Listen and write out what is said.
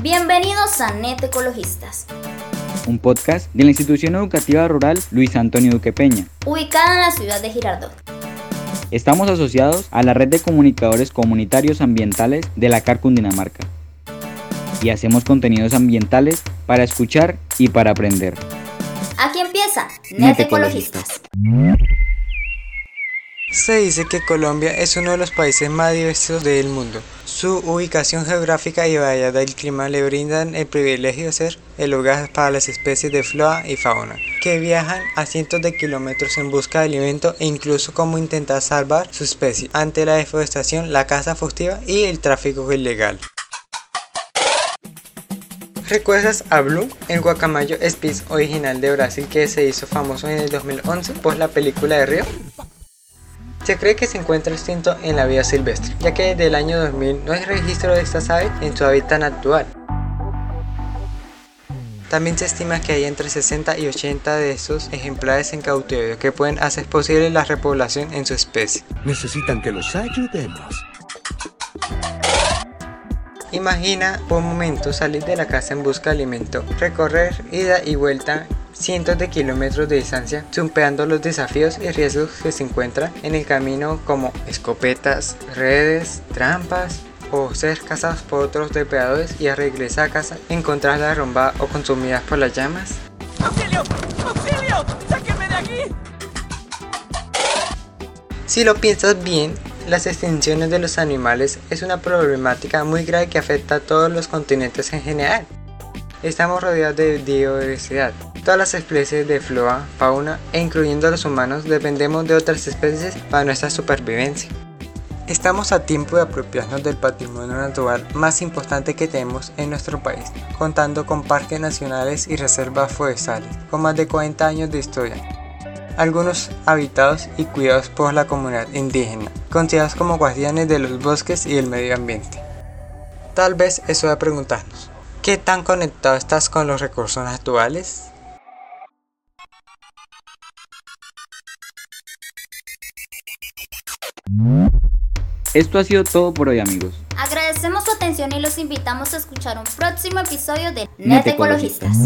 Bienvenidos a Net Ecologistas, un podcast de la institución educativa rural Luis Antonio Duque Peña, ubicada en la ciudad de Girardot. Estamos asociados a la red de comunicadores comunitarios ambientales de la CAR Cundinamarca y hacemos contenidos ambientales para escuchar y para aprender. Aquí empieza Net Ecologistas. Se dice que Colombia es uno de los países más diversos del mundo. Su ubicación geográfica y variedad del clima le brindan el privilegio de ser el hogar para las especies de flora y fauna, que viajan a cientos de kilómetros en busca de alimento e incluso como intentar salvar su especie ante la deforestación, la caza furtiva y el tráfico ilegal. ¿Recuerdas a Blue, el guacamayo Spitz original de Brasil que se hizo famoso en el 2011 por la película de Río? Se cree que se encuentra extinto en la vida silvestre, ya que desde el año 2000 no hay registro de estas aves en su hábitat actual. También se estima que hay entre 60 y 80 de estos ejemplares en cautiverio que pueden hacer posible la repoblación en su especie. Necesitan que los ayudemos. Imagina por un momento salir de la casa en busca de alimento, recorrer ida y vuelta cientos de kilómetros de distancia, superando los desafíos y riesgos que se encuentran en el camino como escopetas, redes, trampas o ser cazados por otros depredadores y al regresar a casa encontrarla derrumbada o consumidas por las llamas. ¡Auxilio! ¡Auxilio! ¡Sáquenme de aquí! Si lo piensas bien, las extinciones de los animales es una problemática muy grave que afecta a todos los continentes en general. Estamos rodeados de biodiversidad, Todas las especies de flora, fauna e incluyendo a los humanos dependemos de otras especies para nuestra supervivencia. Estamos a tiempo de apropiarnos del patrimonio natural más importante que tenemos en nuestro país, contando con parques nacionales y reservas forestales, con más de 40 años de historia. Algunos habitados y cuidados por la comunidad indígena, considerados como guardianes de los bosques y el medio ambiente. Tal vez eso de preguntarnos, ¿qué tan conectado estás con los recursos naturales? Esto ha sido todo por hoy amigos. Agradecemos su atención y los invitamos a escuchar un próximo episodio de Net Ecologistas.